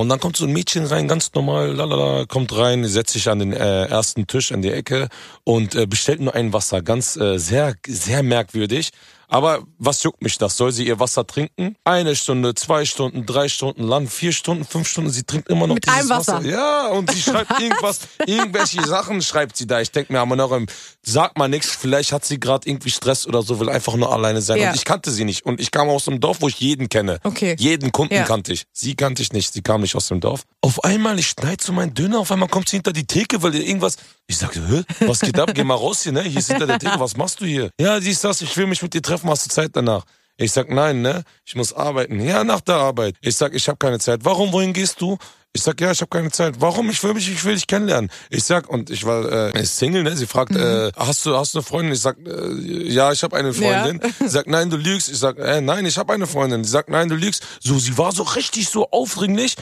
Und dann kommt so ein Mädchen rein, ganz normal, lalala, kommt rein, setzt sich an den äh, ersten Tisch in die Ecke und äh, bestellt nur ein Wasser. Ganz äh, sehr, sehr merkwürdig. Aber was juckt mich das? Soll sie ihr Wasser trinken? Eine Stunde, zwei Stunden, drei Stunden lang, vier Stunden, fünf Stunden. Sie trinkt immer noch Mit dieses einem Wasser. Ja, und sie schreibt [laughs] irgendwas, irgendwelche Sachen schreibt sie da. Ich denke mir, aber noch, sag mal nichts. Vielleicht hat sie gerade irgendwie Stress oder so, will einfach nur alleine sein. Ja. Und ich kannte sie nicht. Und ich kam aus einem Dorf, wo ich jeden kenne. Okay. Jeden Kunden Ja. kannte ich. Sie kannte ich nicht. Sie kam nicht aus dem Dorf. Auf einmal, ich schneid so meinen Döner. Auf einmal kommt sie hinter die Theke, weil ihr irgendwas. Ich sagte, hä? Was geht ab? Geh mal raus hier, ne? Hier ist hinter der Theke. Was machst du hier? Ja, sie ist das. Ich will mich mit dir treffen. Hast du Zeit danach? Ich sag, nein, ne? Ich muss arbeiten. Ja, nach der Arbeit. Ich sag, ich habe keine Zeit. Warum? Wohin gehst du? Ich sag, ja, ich habe keine Zeit. Warum? Ich will mich, ich will dich kennenlernen. Ich sag, und ich war äh, Single, ne? Sie fragt, äh, hast du, hast du eine Freundin? Ich sag, äh, ja, ich habe eine Freundin. [laughs] Sie sagt, nein, du lügst. Ich sag, äh, nein, ich habe eine Freundin. Sie sagt, nein, du lügst. So, sie war so richtig so aufdringlich.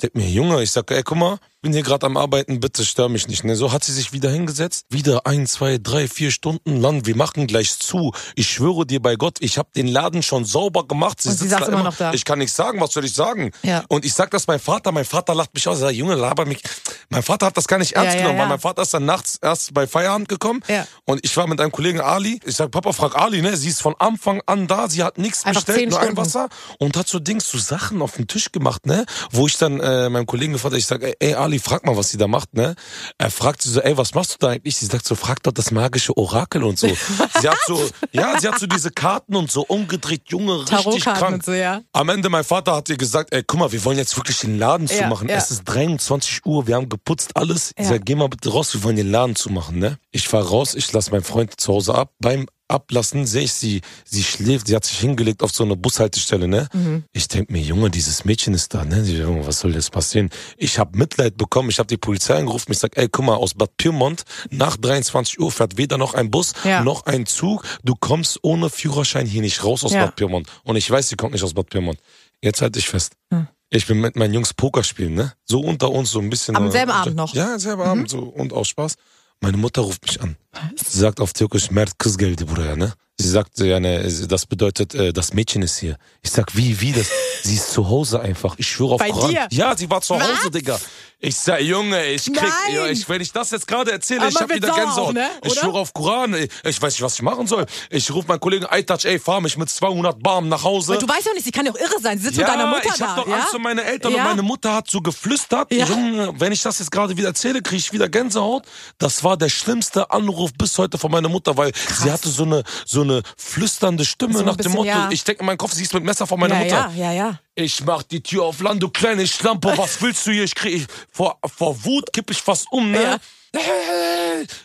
Ich denk mir, Junge, ich sag, ey, guck mal, bin hier gerade am Arbeiten, bitte stör mich nicht. Ne? So hat sie sich wieder hingesetzt. Wieder ein, zwei, drei, vier Stunden lang. Wir machen gleich zu. Ich schwöre dir bei Gott, ich habe den Laden schon sauber gemacht. Und sie sitzt da immer noch da. Ich kann nichts sagen, was soll ich sagen? Ja. Und ich sag das meinem Vater, mein Vater lacht mich aus. Er sagt, Junge, laber mich. Mein Vater hat das gar nicht ernst Ja, ja, genommen, ja. weil mein Vater ist dann nachts erst bei Feierabend gekommen. Ja. Und ich war mit einem Kollegen Ali. Ich sag, Papa, frag Ali, ne? Sie ist von Anfang an da. Sie hat nichts Einfach bestellt, nur ein. Wasser. Und hat so Dings, so Sachen auf den Tisch gemacht, ne? Wo ich dann äh, meinem Kollegen gefragt habe, ich sag, ey, ey, Ali, frag mal, was sie da macht, ne? Er fragt sie so, ey, was machst du da eigentlich? Sie sagt so, frag doch das magische Orakel und so. [laughs] sie hat so, ja, sie hat so diese Karten und so umgedreht, Junge, richtig krank. und so, ja. Am Ende, mein Vater hat ihr gesagt, ey, guck mal, wir wollen jetzt wirklich den Laden Ja, zumachen. ja. Es ist 23 Uhr, wir haben geputzt, alles. Ich Ja. sag, geh mal bitte raus, wir wollen den Laden zumachen, ne? Ich fahr raus, ich lass meinen Freund zu Hause ab. Beim Ablassen sehe ich sie, sie schläft, sie hat sich hingelegt auf so eine Bushaltestelle, ne? Mhm. Ich denk mir, Junge, dieses Mädchen ist da, ne? Ich, was soll jetzt passieren? Ich habe Mitleid bekommen, ich habe die Polizei angerufen, ich sag, ey, guck mal, aus Bad Pyrmont nach 23 Uhr fährt weder noch ein Bus, Ja. noch ein Zug. Du kommst ohne Führerschein hier nicht raus aus Ja. Bad Pyrmont. Und ich weiß, sie kommt nicht aus Bad Pyrmont. Jetzt halt dich fest. Hm. Ich bin mit meinen Jungs Poker spielen, ne? So unter uns, so ein bisschen. Am selben Abend noch? Mhm. Ja, selben Abend, so und aus Spaß. Meine Mutter ruft mich an. Sie sagt auf Türkisch, Mert Kızgeldi buraya, ne? Sie sagt, ja, ne, das bedeutet, äh, das Mädchen ist hier. Ich sag, wie, wie das? Sie ist zu Hause einfach. Ich schwöre auf Bei Koran. dir? Ja, sie war zu Was? Hause, Digga. Ich sag, Junge, ich krieg, ja, ich, wenn ich das jetzt gerade erzähle, Aber ich hab wieder Gänsehaut. ne? Ich schwöre auf Koran, ey. ich weiß nicht, was ich machen soll. Ich rufe meinen Kollegen Aytac, ey, fahr mich mit 200 Barm nach Hause. Weil du weißt ja nicht, sie kann ja auch irre sein. Sie sitzt Ja, mit deiner Mutter ich da. hab doch ja? Angst um meine Eltern Ja? und meine Mutter hat so geflüstert. Ja. Junge, wenn ich das jetzt gerade wieder erzähle, kriege ich wieder Gänsehaut. Das war der schlimmste Anruf bis heute von meiner Mutter, weil sie hatte so eine so eine flüsternde Stimme So nach dem bisschen, Motto. ja. Ich denke in meinem Kopf, sie ist mit Messer von meiner ja, Mutter. ja, ja, ja. Ich mach die Tür auf Land, du kleine Schlampe, was [laughs] willst du hier? Ich krieg ich, vor, vor Wut kipp ich fast um, ne? Ja.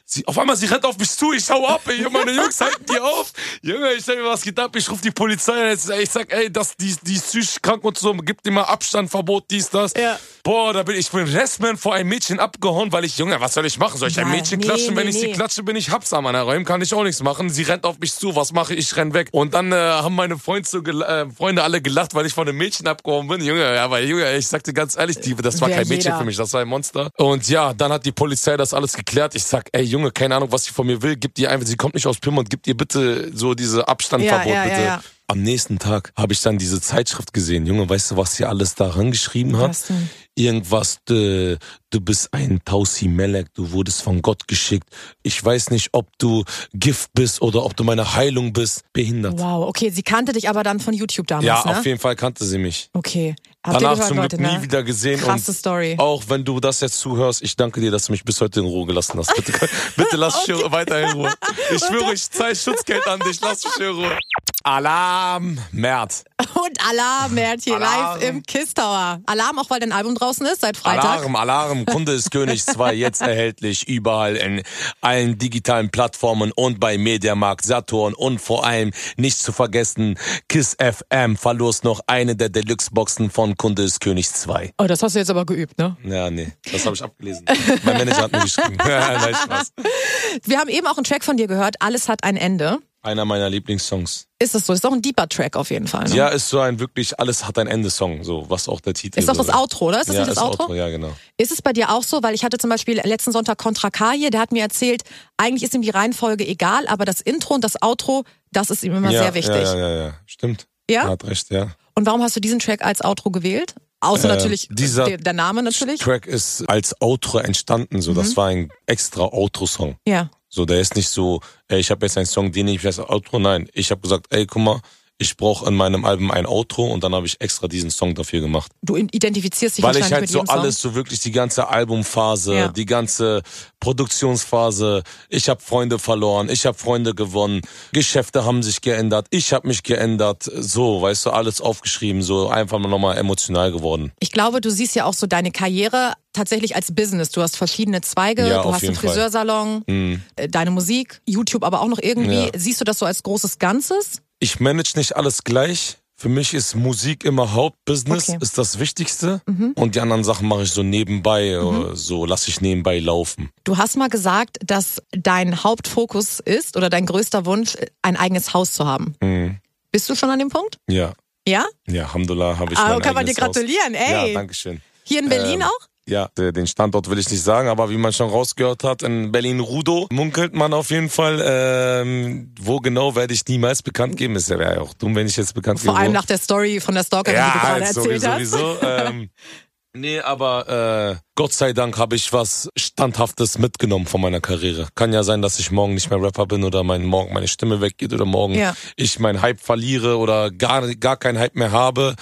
Sie, auf einmal, sie rennt auf mich zu, ich hau ab, ey, meine Jungs halten die auf. Junge, ich sag mir, was geht ab? Ich ruf die Polizei, ey, ich sag, ey, das, die, die ist psychisch krank und so, gibt immer Abstandverbot, dies, das. Ja. Boah, da bin ich, ich bin Restman vor ein Mädchen abgehauen, weil ich, Junge, was soll ich machen? Soll ich ein Ja, Mädchen nee, klatschen? Wenn nee, ich sie nee. klatsche, bin ich Habs an meiner Räumen, kann ich auch nichts machen. Sie rennt auf mich zu, was mache ich? Ich renn weg. Und dann äh, haben meine Freunde, so äh, Freunde alle gelacht, weil ich von einem Mädchen abgehauen bin. Junge, aber Junge, ich sagte ganz ehrlich, die, das war kein Mädchen jeder. für mich, das war ein Monster. Und ja, dann hat die Polizei das alles geklärt. Ich sag, ey Junge, keine Ahnung, was sie von mir will. Gib ihr einfach, sie kommt nicht aus Pyrmont, gib ihr bitte so diese Abstandverbot, Ja, ja, bitte. ja. Am nächsten Tag habe ich dann diese Zeitschrift gesehen. Junge, weißt du, was sie alles da rangeschrieben hat? Was denn? Irgendwas, äh, du bist ein Tausi Melek, du wurdest von Gott geschickt. Ich weiß nicht, ob du Gift bist oder ob du meine Heilung bist. Behindert. Wow, okay, sie kannte dich aber dann von YouTube damals, ja, ne? auf jeden Fall kannte sie mich. Okay. Habt Danach gehört, zum Glück ne? nie wieder gesehen. Krasse und Story. Auch wenn du das jetzt zuhörst, ich danke dir, dass du mich bis heute in Ruhe gelassen hast. Bitte, [laughs] bitte lass mich weiter in Ruhe. Ich schwöre, ich zahle Schutzgeld an dich. Lass mich in Ruhe. Alarm, Mert. [laughs] Und Alarm, Mert hier Alarm. live im Kiss Tower. Alarm auch, weil dein Album draußen ist, seit Freitag. Alarm, Alarm, Kunde ist König 2 [laughs] jetzt erhältlich überall in allen digitalen Plattformen und bei Mediamarkt, Saturn und vor allem nicht zu vergessen Kiss FM verlost noch eine der Deluxe-Boxen von Kunde ist König 2. Oh, das hast du jetzt aber geübt, ne? Ja, nee, das habe ich abgelesen. mein Manager hat mir geschrieben. [laughs] Nein, Spaß. Wir haben eben auch einen Track von dir gehört, Alles hat ein Ende. Einer meiner Lieblingssongs. Ist es so? Ist doch ein deeper Track auf jeden Fall. Ne? Ja, ist so ein wirklich alles hat ein Ende Song, so was auch der Titel Ist doch so das Outro, oder? Ist das ja, nicht das ist Outro? Ja, genau. Ist es bei dir auch so? Weil ich hatte zum Beispiel letzten Sonntag Contra K hier, der hat mir erzählt, eigentlich ist ihm die Reihenfolge egal, aber das Intro und das Outro, das ist ihm immer ja, sehr wichtig. Ja, ja, ja, ja. Stimmt. Ja? Er hat recht, ja. Und warum hast du diesen Track als Outro gewählt? Außer Äh, natürlich dieser der, der Name natürlich. Track ist als Outro entstanden, so Mhm. das war ein extra Outro-Song. Ja. So, der ist nicht so, ey, ich habe jetzt einen Song, den nehme ich als Outro. Nein, ich habe gesagt, ey, guck mal, ich brauche in meinem Album ein Outro und dann habe ich extra diesen Song dafür gemacht. Du identifizierst dich Weil ich halt mit so alles, so wirklich die ganze Albumphase, Ja. die ganze Produktionsphase, ich habe Freunde verloren, ich habe Freunde gewonnen, Geschäfte haben sich geändert, ich habe mich geändert, so, weißt du, alles aufgeschrieben, so einfach mal nochmal emotional geworden. Ich glaube, du siehst ja auch so deine Karriere tatsächlich als Business. Du hast verschiedene Zweige, Ja, du hast einen. Friseursalon, Mhm. äh, deine Musik, YouTube aber auch noch irgendwie. Ja. Siehst du das so als großes Ganzes? Ich manage nicht alles gleich. Für mich ist Musik immer Hauptbusiness, Okay. Mhm. ist das Wichtigste. Und die anderen Sachen mache ich so nebenbei, oder so lasse ich nebenbei laufen. Du hast mal gesagt, dass dein Hauptfokus ist oder dein größter Wunsch, ein eigenes Haus zu haben. Mhm. Bist du schon an dem Punkt? Ja, Ja? ja, Alhamdulillah habe ich Ah, kann man dir eigenes Haus. gratulieren, ey. Ja, danke schön. Hier in Berlin Ähm, auch? Ja, den Standort will ich nicht sagen, aber wie man schon rausgehört hat, in Berlin-Rudow munkelt man auf jeden Fall. Ähm, wo genau werde ich niemals bekannt geben. Es wäre ja auch dumm, wenn ich jetzt bekannt Vor gebe. allem wo. nach der Story von der Stalkerin, die du gerade halt erzählt sowieso, hast. sowieso. ähm, [laughs] nee, aber äh, Gott sei Dank habe ich was Standhaftes mitgenommen von meiner Karriere. Kann ja sein, dass ich morgen nicht mehr Rapper bin oder mein, morgen meine Stimme weggeht oder morgen Ja. ich meinen Hype verliere oder gar, gar keinen Hype mehr habe.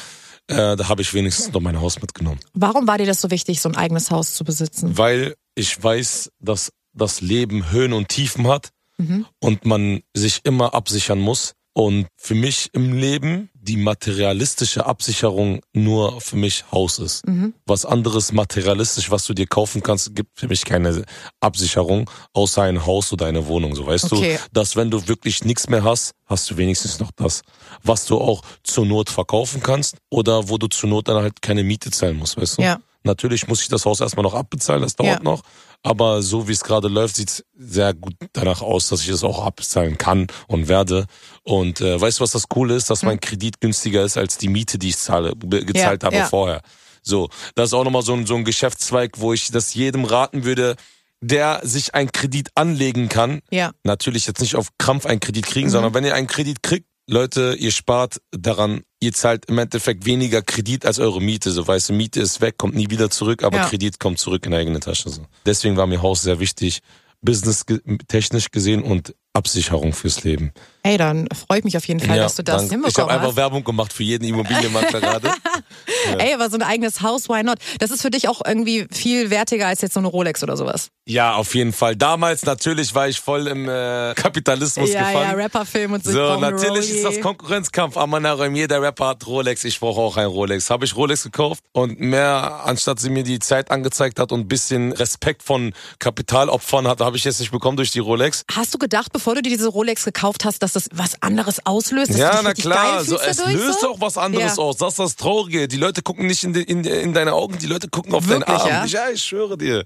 Äh, da habe ich wenigstens noch mein Haus mitgenommen. Warum war dir das so wichtig, so ein eigenes Haus zu besitzen? Weil ich weiß, dass das Leben Höhen und Tiefen hat Mhm. und man sich immer absichern muss. Und für mich im Leben die materialistische Absicherung nur für mich Haus ist. Mhm. Was anderes materialistisch, was du dir kaufen kannst, gibt für mich keine Absicherung, außer ein Haus oder eine Wohnung. So weißt Okay. du, dass wenn du wirklich nichts mehr hast, hast du wenigstens noch das, was du auch zur Not verkaufen kannst oder wo du zur Not dann halt keine Miete zahlen musst, weißt du? Ja. Natürlich muss ich das Haus erstmal noch abbezahlen, das dauert Ja. noch. Aber so wie es gerade läuft, sieht es sehr gut danach aus, dass ich es auch abbezahlen kann und werde. Und äh, weißt du, was das Coole ist? Dass mein Kredit günstiger ist als die Miete, die ich zahle, gezahlt Hm. Ja, habe ja. vorher. So, das ist auch nochmal so ein, so ein Geschäftszweig, wo ich das jedem raten würde, der sich einen Kredit anlegen kann. Ja. Natürlich jetzt nicht auf Krampf einen Kredit kriegen, Mhm. sondern wenn ihr einen Kredit kriegt, Leute, ihr spart daran, ihr zahlt im Endeffekt weniger Kredit als eure Miete. So weißt du, Miete ist weg, kommt nie wieder zurück, aber Ja. Kredit kommt zurück in eigene Tasche. So. Deswegen war mir Haus sehr wichtig, business technisch gesehen und Absicherung fürs Leben. Ey, dann freue ich mich auf jeden Fall, dass du das danke. Ich habe hinbekommen einfach. Werbung gemacht für jeden Immobilienmakler gerade. [laughs] Ey, aber so ein eigenes Haus, why not? Das ist für dich auch irgendwie viel wertiger als jetzt so eine Rolex oder sowas. Ja, auf jeden Fall. Damals natürlich war ich voll im äh, Kapitalismus ja, gefangen. ja, Rapperfilm und so. So, natürlich ist das Rolli. Konkurrenzkampf. Amanarim, jeder Rapper hat Rolex. Ich brauche auch ein Rolex. Habe ich Rolex gekauft und mehr, anstatt sie mir die Zeit angezeigt hat und ein bisschen Respekt von Kapitalopfern hat, habe ich jetzt nicht bekommen durch die Rolex. Hast du gedacht, bevor du dir diese Rolex gekauft hast, dass das was anderes auslöst? Ja, na klar, so, es löst so? auch was anderes Ja. aus. Das ist das Traurige. Die Leute gucken nicht in, de, in, in deine Augen, die Leute gucken auf Wirklich, deinen Arm. ja? Ich, ja, ich schwöre dir.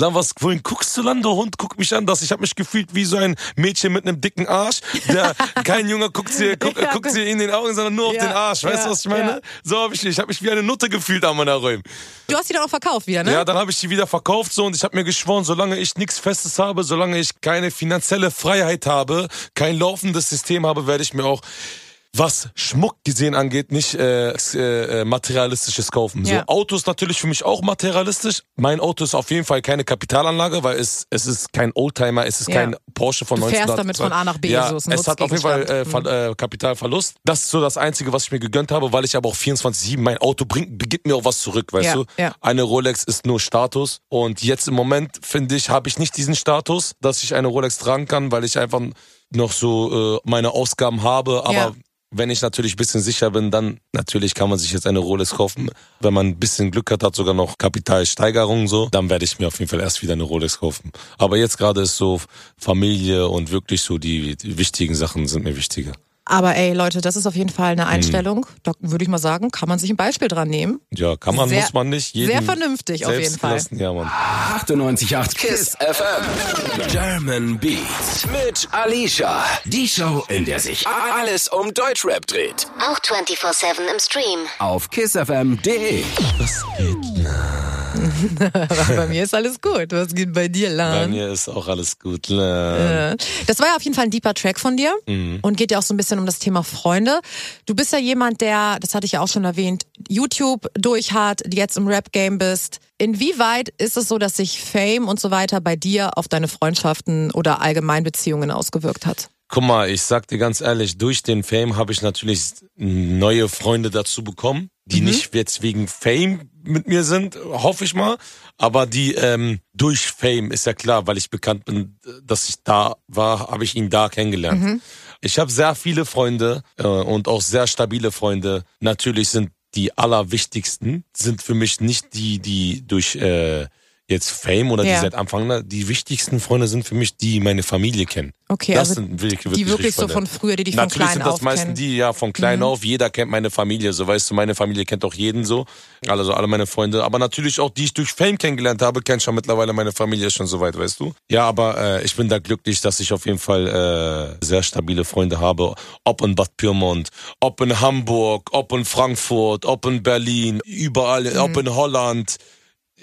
Lan, was, wohin guckst du, Lan, Hund? Guck mich an, das. Ich habe mich gefühlt wie so ein Mädchen mit einem dicken Arsch. Der, [laughs] kein Junge guckt sie, guck, Ja, guckt sie in den Augen, sondern nur auf Ja, den Arsch. Weißt ja, du, was ich meine? ja. So habe ich, ich habe mich wie eine Nutte gefühlt an meiner Räume. Du hast die dann auch verkauft wieder, ne? Ja, dann habe ich die wieder verkauft so und ich habe mir geschworen, solange ich nichts Festes habe, solange ich keine finanzielle Freiheit habe, kein laufendes System habe, werde ich mir auch was Schmuck gesehen angeht, nicht äh, äh, materialistisches kaufen. Ja. So Autos natürlich für mich auch materialistisch. Mein Auto ist auf jeden Fall keine Kapitalanlage, weil es es ist kein Oldtimer, es ist Ja. kein Porsche von Du 1900. fährst damit von A nach B, Ja, so es hat auf jeden Fall äh. Ver äh, Kapitalverlust. Das ist so das Einzige, was ich mir gegönnt habe, weil ich aber auch 24/7 mein Auto bringt, gibt mir auch was zurück, weißt Ja, du? ja. Eine Rolex ist nur Status und jetzt im Moment finde ich, habe ich nicht diesen Status, dass ich eine Rolex tragen kann, weil ich einfach noch so äh, meine Ausgaben habe, aber Ja. Wenn ich natürlich ein bisschen sicher bin, dann natürlich kann man sich jetzt eine Rolex kaufen. Wenn man ein bisschen Glück hat, hat sogar noch Kapitalsteigerungen so, dann werde ich mir auf jeden Fall erst wieder eine Rolex kaufen. Aber jetzt gerade ist so Familie und wirklich so die, die wichtigen Sachen sind mir wichtiger. Aber ey, Leute, das ist auf jeden Fall Hm. eine Einstellung. Da würde ich mal sagen, kann man sich ein Beispiel dran nehmen. Ja, kann man, Sehr- muss man nicht. Jeden sehr vernünftig auf jeden Fall. Ja, Mann. 98.8 KISS FM. German Beats mit Alicia. Die Show, in der sich alles um Deutschrap dreht. Auch 24-7 im Stream. Auf kissfm.de. Was geht? Aber [laughs] bei mir ist alles gut. Was geht bei dir, Bei Lan? mir ist auch alles gut. Lan. Das war ja auf jeden Fall ein deeper Track von dir und geht ja auch so ein bisschen um das Thema Freunde. Du bist ja jemand, der, das hatte ich ja auch schon erwähnt, YouTube durch hat, jetzt im Rap-Game bist. Inwieweit ist es so, dass sich Fame und so weiter bei dir auf deine Freundschaften oder Allgemeinbeziehungen ausgewirkt hat? Guck mal, ich sag dir ganz ehrlich, durch den Fame habe ich natürlich neue Freunde dazu bekommen, die nicht jetzt wegen Fame mit mir sind, hoffe ich mal, aber die ähm, durch Fame ist ja klar, weil ich bekannt bin, dass ich da war, habe ich ihn da kennengelernt. Ich habe sehr viele Freunde äh, und auch sehr stabile Freunde. Natürlich sind die allerwichtigsten sind für mich nicht die, die durch äh, jetzt Fame oder Ja. die seit Anfang, ne, die wichtigsten Freunde sind für mich, die meine Familie kennen. Okay, das also sind wirklich, die wirklich so von früher, die dich von Natürlich klein sind das auf meisten kennen. Mhm. die, ja, von klein auf. Jeder kennt meine Familie, so weißt du, meine Familie kennt auch jeden so. Also alle meine Freunde. Aber natürlich auch, die ich durch Fame kennengelernt habe, kennt schon mittlerweile meine Familie schon so weit, weißt du. Ja, aber äh, ich bin da glücklich, dass ich auf jeden Fall äh, sehr stabile Freunde habe. Ob in Bad Pyrmont, ob in Hamburg, ob in Frankfurt, ob in Berlin, überall, Mhm. ob in Holland.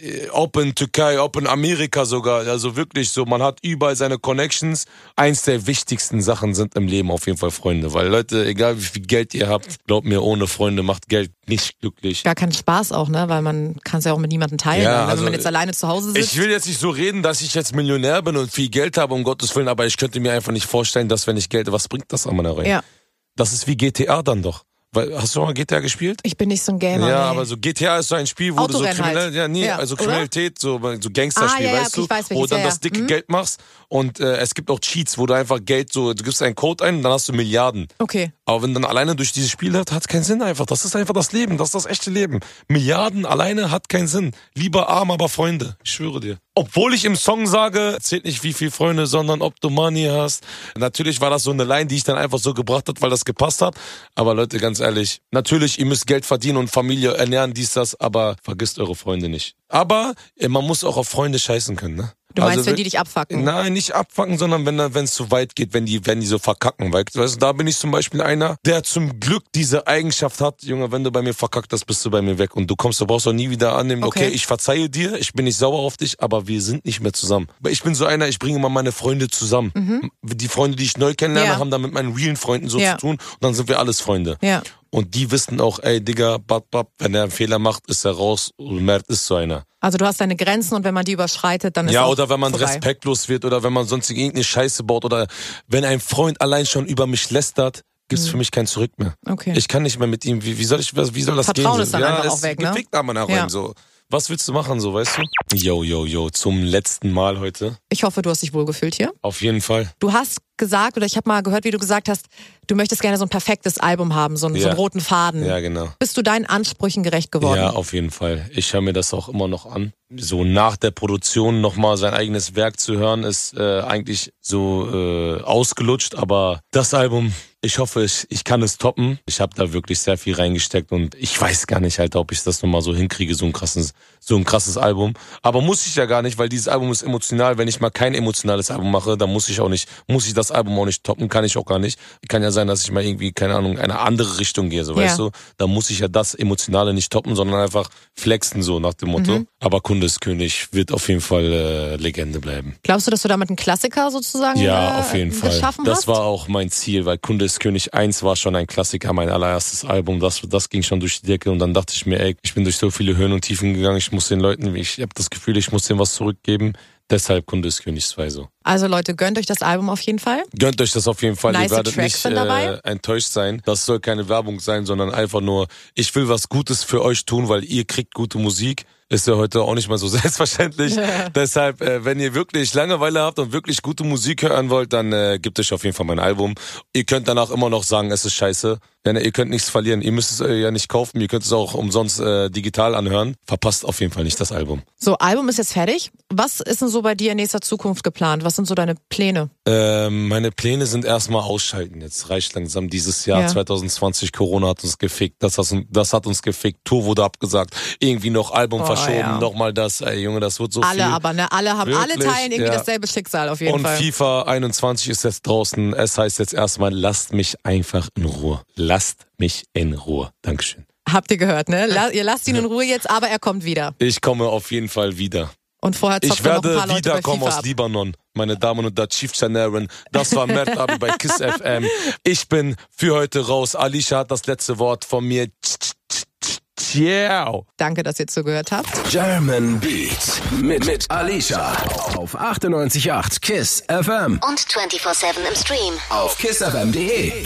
Äh, Ob in Türkei, ob in Amerika sogar. Also wirklich so, man hat überall seine Connections. Eins der wichtigsten Sachen sind im Leben auf jeden Fall Freunde. Weil Leute, egal wie viel Geld ihr habt, glaubt mir, ohne Freunde macht Geld nicht glücklich. Gar keinen Spaß auch, ne? Weil man kann es ja auch mit niemandem teilen. Ja, also, Wenn man jetzt alleine zu Hause sitzt. Ich will jetzt nicht so reden, dass ich jetzt Millionär bin und viel Geld habe, um Gottes Willen, aber ich könnte mir einfach nicht vorstellen, dass wenn ich Geld, was bringt das an meiner Reihe? ja, Das ist wie GTA dann doch. Weil, hast du schon mal GTA gespielt? ich bin nicht so ein Gamer. ja, nee. aber so GTA ist so ein Spiel, wo du so Autorennen kriminell, halt. ja, nee, Ja, also? Kriminalität, so, so Gangsterspiel, Ah, ja, ja, weißt okay, du, weiß, wo dann das dicke Mhm. Geld machst und äh, es gibt auch Cheats, wo du einfach Geld so, du gibst einen Code ein, dann hast du Milliarden. Okay. Aber wenn du dann alleine durch dieses Spiel hat, hat keinen Sinn einfach. Das ist einfach das Leben, das ist das echte Leben. Milliarden alleine hat keinen Sinn. Lieber arm, aber Freunde. Ich schwöre dir. Obwohl ich im Song sage, zählt nicht wie viel Freunde, sondern ob du Money hast. Natürlich war das so eine Line, die ich dann einfach so gebracht hat, weil das gepasst hat. Aber Leute, ganz ehrlich, natürlich, ihr müsst Geld verdienen und Familie ernähren, dies, das, aber vergisst eure Freunde nicht. Aber äh, man muss auch auf Freunde scheißen können, ne? Du meinst, Also, wenn die dich abfacken? Nein, nicht abfacken, sondern wenn wenn es zu weit geht, wenn die wenn die so verkacken, weißt du, weißt du, da bin ich zum Beispiel einer, der zum Glück diese Eigenschaft hat, Junge, wenn du bei mir verkackt hast, bist du bei mir weg und du kommst, du brauchst auch nie wieder annehmen, okay. Okay. ich verzeihe dir, ich bin nicht sauer auf dich, aber wir sind nicht mehr zusammen. Ich bin so einer, ich bringe immer meine Freunde zusammen. Die Freunde, die ich neu kennenlerne, Mhm. Ja. haben dann mit meinen realen Freunden so Ja. zu tun und dann sind wir alles Freunde. Ja. Und die wissen auch, ey Digga, bap, bap, wenn er einen Fehler macht, ist er raus und Mert ist so einer. Also du hast deine Grenzen und wenn man die überschreitet, dann ist Ja, auch oder wenn man vorbei. respektlos wird oder wenn man sonst irgendeine Scheiße baut oder wenn ein Freund allein schon über mich lästert, gibt's für mich kein Zurück mehr. Mhm. Okay. Ich kann nicht mehr mit ihm, wie, wie soll ich, wie soll das Vertrauen gehen? ist dann ja, einfach auch weg, ne? gefickt Ja. rein, so. Was willst du machen, so, weißt du? Yo, yo, yo, zum letzten Mal heute. Ich hoffe, du hast dich wohlgefühlt hier. Auf jeden Fall. Du hast gesagt, oder ich habe mal gehört, wie du gesagt hast, du möchtest gerne so ein perfektes Album haben, so einen, so Ja. einen roten Faden. Ja, genau. Bist du deinen Ansprüchen gerecht geworden? Ja, auf jeden Fall. Ich höre mir das auch immer noch an. So nach der Produktion nochmal sein eigenes Werk zu hören, ist äh, eigentlich so äh, ausgelutscht. Aber das Album, ich hoffe, ich, ich kann es toppen. Ich habe da wirklich sehr viel reingesteckt und ich weiß gar nicht halt, ob ich das nochmal so hinkriege, so ein krasses, so ein krasses Album. Aber muss ich ja gar nicht, weil dieses Album ist emotional. Wenn ich mal kein emotionales Album mache, dann muss ich auch nicht, muss ich das Album auch nicht toppen, kann ich auch gar nicht. Kann ja sein, dass ich mal irgendwie, keine Ahnung, eine andere Richtung gehe, so Ja. weißt du. Da muss ich ja das Emotionale nicht toppen, sondern einfach flexen, so nach dem Motto. Mhm. Aber Kunde ist König wird auf jeden Fall äh, Legende bleiben. Glaubst du, dass du damit einen Klassiker sozusagen Ja, äh, auf jeden Fall. Das hast? war auch mein Ziel, weil Kunde ist König 1 war schon ein Klassiker, mein allererstes Album. Das, das ging schon durch die Decke und dann dachte ich mir, ey, ich bin durch so viele Höhen und Tiefen gegangen, ich muss den Leuten, ich habe das Gefühl, ich muss denen was zurückgeben. Deshalb Kunde ist König 2 so. Also Leute, gönnt euch das Album auf jeden Fall. Gönnt euch das auf jeden Fall. Nice Ihr werdet Tracks nicht äh, enttäuscht sein. Das soll keine Werbung sein, sondern einfach nur, ich will was Gutes für euch tun, weil ihr kriegt gute Musik. Ist ja heute auch nicht mal so [laughs] selbstverständlich. Deshalb, äh, wenn ihr wirklich Langeweile habt und wirklich gute Musik hören wollt, dann äh, gebt euch auf jeden Fall mein Album. Ihr könnt danach immer noch sagen, es ist scheiße. Denn ihr könnt nichts verlieren. Ihr müsst es ja nicht kaufen. Ihr könnt es auch umsonst äh, digital anhören. Verpasst auf jeden Fall nicht das Album. So, Album ist jetzt fertig. Was ist denn so bei dir in nächster Zukunft geplant? Was sind so deine Pläne? Ähm, meine Pläne sind erstmal ausschalten. Jetzt reicht langsam dieses Jahr Ja. 2020. Corona hat uns gefickt. Das hat, das hat uns gefickt. Tour wurde abgesagt. Irgendwie noch Album Oh, verschoben. ja. Nochmal das. Ey, Junge, das wird so alle viel. aber, ne? Alle haben, alle Wirklich, teilen irgendwie ja. dasselbe Schicksal auf jeden Und Fall. FIFA 21 ist jetzt draußen. Es heißt jetzt erstmal, lasst mich einfach in Ruhe. Lasst mich in Ruhe. Dankeschön. Habt ihr gehört, ne? La ihr lasst ihn in Ruhe jetzt, aber er kommt wieder. Ich komme auf jeden Fall wieder. Und vorher zockt Ich er noch ein werde paar Leute bei wiederkommen FIFA aus ab. Libanon, meine Damen und Herren, Chief Chanaran. Das war Mert Abi bei KISS [laughs] FM. Ich bin für heute raus. Alicia hat das letzte Wort von mir. Ciao. Danke, dass ihr zugehört habt. German Beat mit, mit Alicia auf 98.8 KISS FM Und 24-7 im Stream. auf kissfm.de.